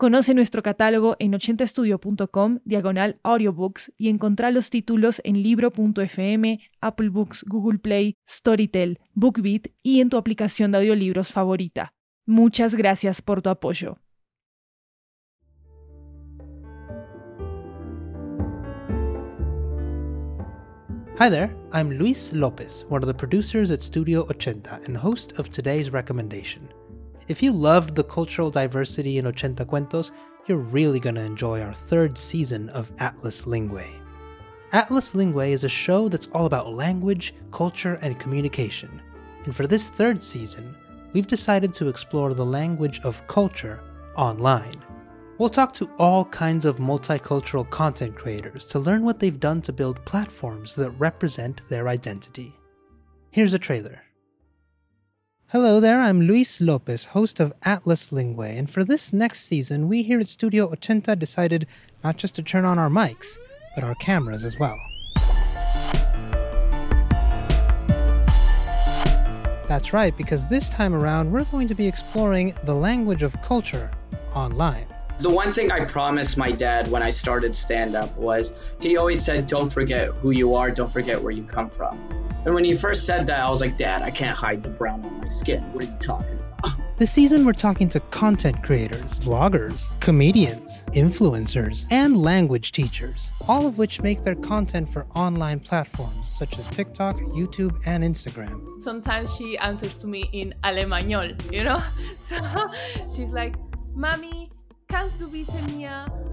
Conoce nuestro catálogo en 80estudio.com, diagonal audiobooks, y encontrá los títulos en libro.fm, Apple Books, Google Play, Storytel, BookBeat y en tu aplicación de audiolibros favorita. Muchas gracias por tu apoyo. Hi there, I'm Luis Lopez, one of the producers at Studio 80 and host of today's recommendation. If you loved the cultural diversity in Ochenta Cuentos, you're really going to enjoy our third season of Atlas Linguae. Atlas Linguae is a show that's all about language, culture, and communication. And for this third season, we've decided to explore the language of culture online. We'll talk to all kinds of multicultural content creators to learn what they've done to build platforms that represent their identity. Here's a trailer. Hello there, I'm Luis Lopez, host of Atlas Linguae, and for this next season, we here at Studio Ochenta decided not just to turn on our mics, but our cameras as well. That's right, because this time around, we're going to be exploring the language of culture online. The one thing I promised my dad when I started stand up was he always said, Don't forget who you are, don't forget where you come from. And when he first said that, I was like, Dad, I can't hide the brown on my skin. What are you talking about? This season, we're talking to content creators, vloggers, comedians, influencers, and language teachers, all of which make their content for online platforms such as TikTok, YouTube, and Instagram. Sometimes she answers to me in Alemanol, you know? So she's like, Mami, kannst du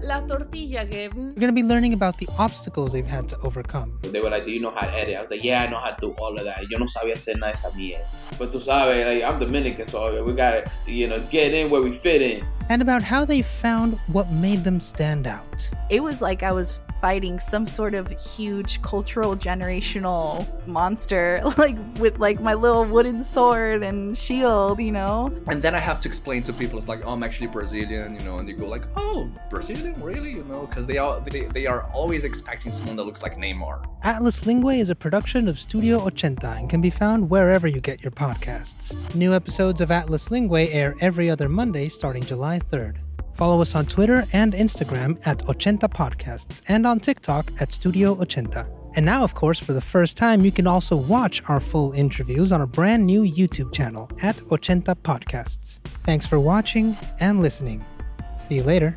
la tortilla geben? We're going to be learning about the obstacles they've had to overcome. They were like, do you know how to edit? I was like, yeah, I know how to do all of that. Yo no sabía hacer nada de esa mierda. But tú sabes, like, I'm Dominican, so we got to, you know, get in where we fit in. And about how they found what made them stand out. It was like I was fighting some sort of huge cultural generational monster like with like my little wooden sword and shield you know? And then i have to explain to people it's like oh i'm actually brazilian you know and they go like oh brazilian? Really? You know because they are they, they are always expecting someone that looks like neymar. Atlas lingüe is a production of studio ochenta and can be found wherever you get your podcasts. New episodes of atlas linguae air every other monday starting july 3rd Follow us on Twitter and Instagram at Ochenta Podcasts and on TikTok at Studio Ochenta. And now, of course, for the first time, you can also watch our full interviews on our brand new YouTube channel at Ochenta Podcasts. Thanks for watching and listening. See you later.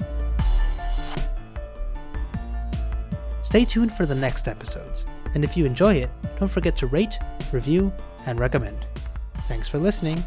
Stay tuned for the next episodes. And if you enjoy it, don't forget to rate, review, and recommend. Thanks for listening.